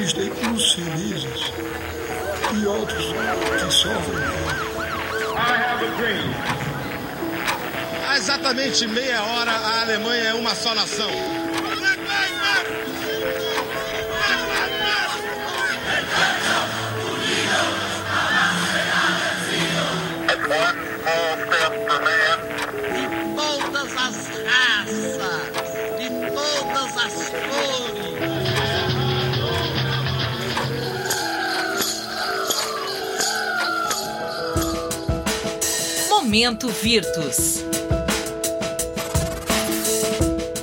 existem uns felizes e outros que sofrem. Há exatamente meia hora, a Alemanha é uma só nação. de todas as raças, de todas as cores. Momento Virtus.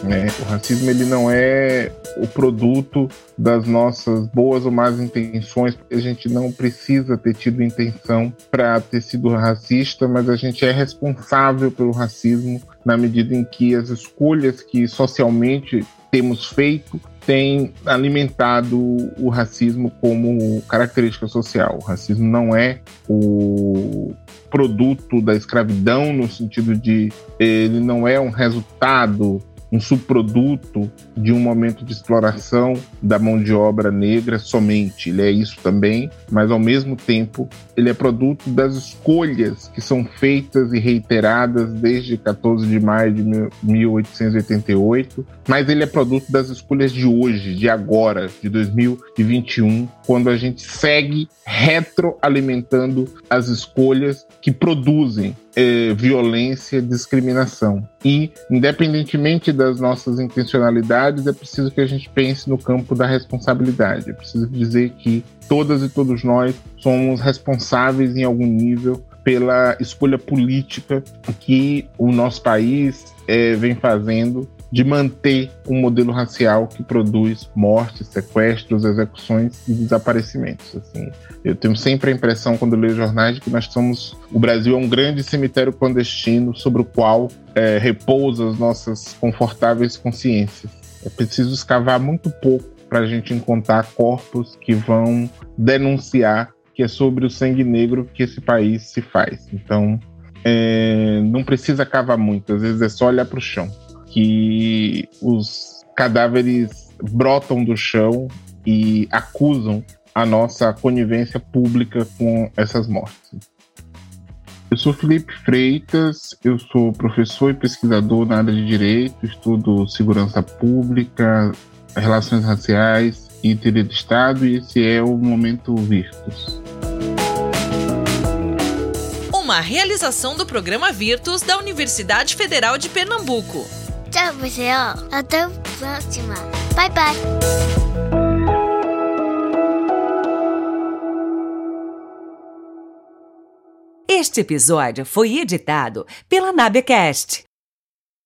né? O racismo ele não é o produto das nossas boas ou más intenções. A gente não precisa ter tido intenção para ter sido racista, mas a gente é responsável pelo racismo na medida em que as escolhas que socialmente temos feito têm alimentado o racismo como característica social. O racismo não é o produto da escravidão no sentido de ele não é um resultado um subproduto de um momento de exploração da mão de obra negra somente. Ele é isso também, mas ao mesmo tempo ele é produto das escolhas que são feitas e reiteradas desde 14 de maio de 1888, mas ele é produto das escolhas de hoje, de agora, de 2021, quando a gente segue retroalimentando as escolhas que produzem eh, violência, discriminação. E, independentemente das nossas intencionalidades, é preciso que a gente pense no campo da responsabilidade. É preciso dizer que todas e todos nós somos responsáveis em algum nível pela escolha política que o nosso país eh, vem fazendo de manter um modelo racial que produz mortes, sequestros, execuções e desaparecimentos. Assim, eu tenho sempre a impressão, quando leio jornais, de que nós somos. O Brasil é um grande cemitério clandestino sobre o qual é, repousa as nossas confortáveis consciências. É preciso escavar muito pouco para a gente encontrar corpos que vão denunciar que é sobre o sangue negro que esse país se faz. Então, é, não precisa cavar muito, às vezes é só olhar para o chão que os cadáveres brotam do chão e acusam a nossa conivência pública com essas mortes. Eu sou Felipe Freitas, eu sou professor e pesquisador na área de direito, estudo segurança pública, relações raciais e teoria do Estado, e esse é o Momento Virtus. Uma realização do programa Virtus da Universidade Federal de Pernambuco. Tchau, pessoal. Até a próxima. Bye, bye. Este episódio foi editado pela NabeCast.